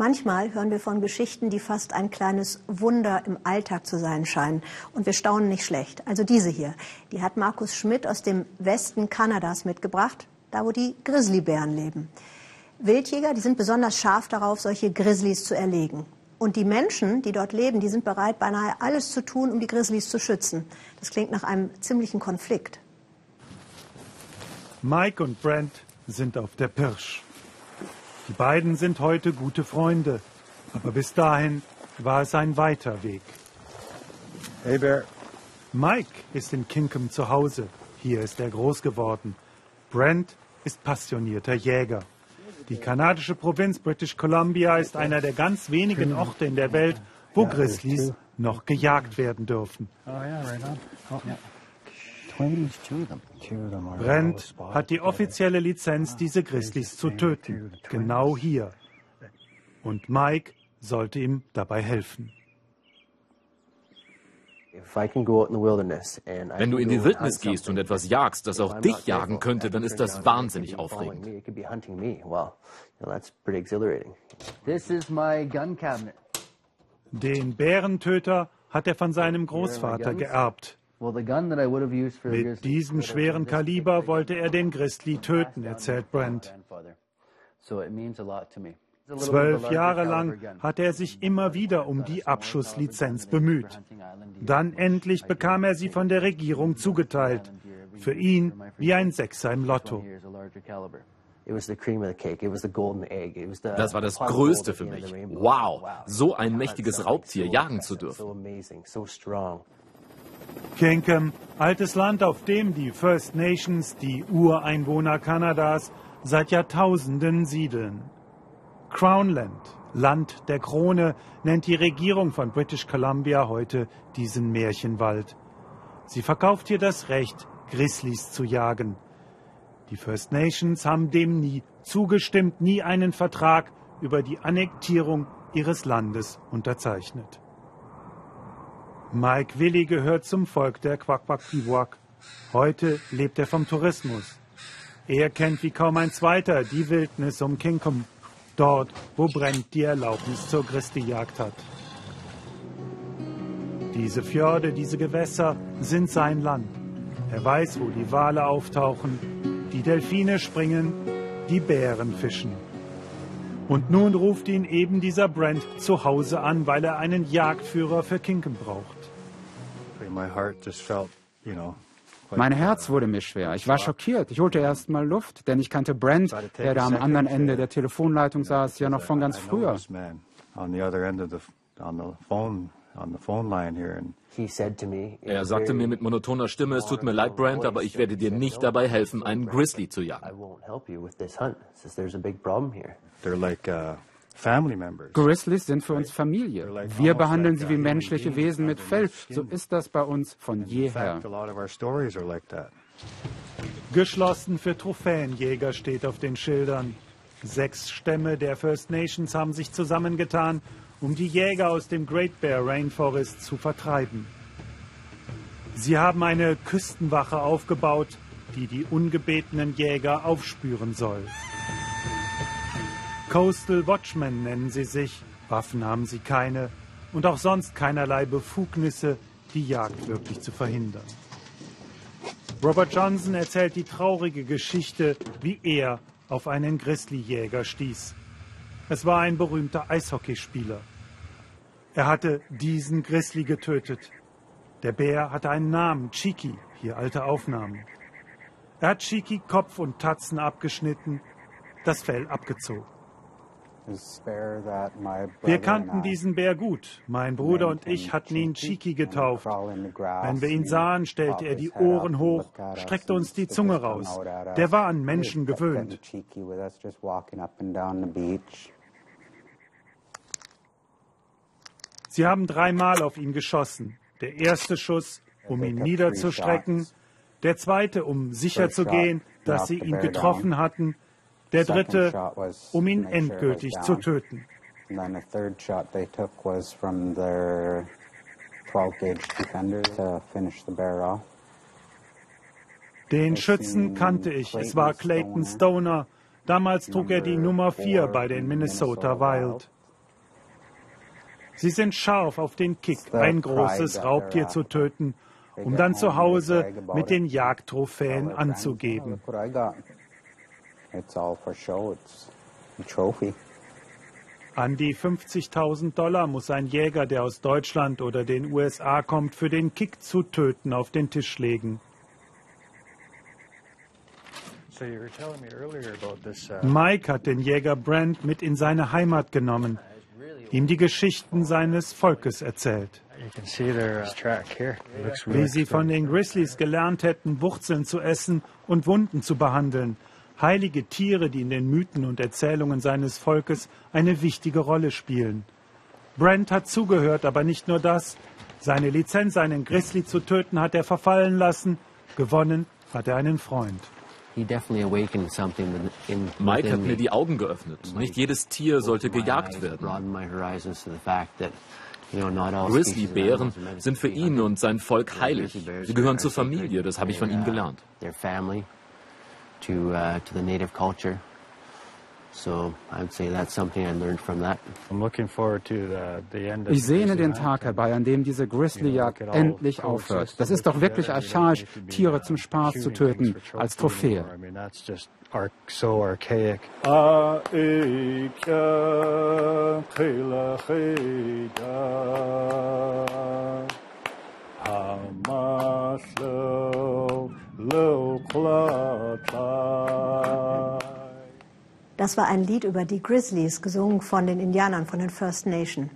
Manchmal hören wir von Geschichten, die fast ein kleines Wunder im Alltag zu sein scheinen. Und wir staunen nicht schlecht. Also diese hier, die hat Markus Schmidt aus dem Westen Kanadas mitgebracht, da wo die Grizzlybären leben. Wildjäger, die sind besonders scharf darauf, solche Grizzlies zu erlegen. Und die Menschen, die dort leben, die sind bereit, beinahe alles zu tun, um die Grizzlies zu schützen. Das klingt nach einem ziemlichen Konflikt. Mike und Brent sind auf der Pirsch. Die beiden sind heute gute Freunde, aber bis dahin war es ein weiter Weg. Hey Bear. Mike ist in Kinkham zu Hause. Hier ist er groß geworden. Brent ist passionierter Jäger. Die kanadische Provinz British Columbia ist einer der ganz wenigen Orte in der Welt, wo Grizzlies noch gejagt werden dürfen. Oh, oh, Brent hat die offizielle Lizenz, diese Grizzlies zu töten. Genau hier. Und Mike sollte ihm dabei helfen. Wenn du in die Wildnis gehst und etwas jagst, das auch dich jagen könnte, dann ist das wahnsinnig aufregend. Den Bärentöter hat er von seinem Großvater geerbt. Mit diesem schweren Kaliber wollte er den Grizzly töten, erzählt Brent. Zwölf Jahre lang hat er sich immer wieder um die Abschusslizenz bemüht. Dann endlich bekam er sie von der Regierung zugeteilt. Für ihn wie ein Sechser im Lotto. Das war das Größte für mich. Wow, so ein mächtiges Raubtier jagen zu dürfen. Kinkham, altes Land, auf dem die First Nations, die Ureinwohner Kanadas, seit Jahrtausenden siedeln. Crownland, Land der Krone, nennt die Regierung von British Columbia heute diesen Märchenwald. Sie verkauft hier das Recht, Grizzlies zu jagen. Die First Nations haben dem nie zugestimmt, nie einen Vertrag über die Annektierung ihres Landes unterzeichnet. Mike Willi gehört zum Volk der Kwakwaktiwak. Heute lebt er vom Tourismus. Er kennt wie kaum ein zweiter die Wildnis um Kinkum, dort, wo Brent die Erlaubnis zur Christi-Jagd hat. Diese Fjorde, diese Gewässer sind sein Land. Er weiß, wo die Wale auftauchen, die Delfine springen, die Bären fischen. Und nun ruft ihn eben dieser Brent zu Hause an, weil er einen Jagdführer für Kinken braucht. Mein Herz wurde mir schwer. Ich war schockiert. Ich holte erst mal Luft, denn ich kannte Brent, der da am anderen Ende der Telefonleitung saß, ja noch von ganz früher. Er sagte mir mit monotoner Stimme, es tut mir leid, Brent, aber ich werde dir nicht dabei helfen, einen Grizzly zu jagen. Grizzlies sind für uns Familie. Wir behandeln sie wie menschliche Wesen mit Fell. So ist das bei uns von jeher. Geschlossen für Trophäenjäger steht auf den Schildern. Sechs Stämme der First Nations haben sich zusammengetan, um die Jäger aus dem Great Bear Rainforest zu vertreiben. Sie haben eine Küstenwache aufgebaut, die die ungebetenen Jäger aufspüren soll. Coastal Watchmen nennen sie sich, Waffen haben sie keine und auch sonst keinerlei Befugnisse, die Jagd wirklich zu verhindern. Robert Johnson erzählt die traurige Geschichte, wie er auf einen Grizzlyjäger stieß. Es war ein berühmter Eishockeyspieler. Er hatte diesen Grizzly getötet. Der Bär hatte einen Namen, Chiki, hier alte Aufnahmen. Er hat Chiki Kopf und Tatzen abgeschnitten, das Fell abgezogen. Wir kannten diesen Bär gut. Mein Bruder und ich hatten ihn Chiki getauft. Wenn wir ihn sahen, stellte er die Ohren hoch, streckte uns die Zunge raus. Der war an Menschen gewöhnt. Sie haben dreimal auf ihn geschossen. Der erste Schuss, um ihn niederzustrecken. Der zweite, um sicherzugehen, dass sie ihn getroffen hatten der dritte, um ihn endgültig zu töten. Den Schützen kannte ich. Es war Clayton Stoner. Damals trug er die Nummer 4 bei den Minnesota Wild. Sie sind scharf auf den Kick, ein großes Raubtier zu töten, um dann zu Hause mit den Jagdtrophäen anzugeben. An die 50.000 Dollar muss ein Jäger, der aus Deutschland oder den USA kommt, für den Kick zu töten, auf den Tisch legen. Uh, Mike hat den Jäger Brand mit in seine Heimat genommen, ihm die Geschichten seines Volkes erzählt. Wie sie von den Grizzlies gelernt hätten, Wurzeln zu essen und Wunden zu behandeln, heilige Tiere, die in den Mythen und Erzählungen seines Volkes eine wichtige Rolle spielen. Brent hat zugehört, aber nicht nur das. Seine Lizenz, einen Grizzly zu töten, hat er verfallen lassen. Gewonnen hat er einen Freund. Mike hat mir die Augen geöffnet. Nicht jedes Tier sollte gejagt werden. Grizzlybären sind für ihn und sein Volk heilig. Sie gehören zur Familie, das habe ich von ihm gelernt to uh, to the native culture. So I'd say that's something I learned from that. I'm looking forward to the, the end ich sehne den Tag herbei, an dem diese Grizzlyjagd endlich aufhört. Das ist doch wirklich archaisch, Tiere zum Spaß zu töten, als Trophäe. Das war ein Lied über die Grizzlies, gesungen von den Indianern, von den First Nation.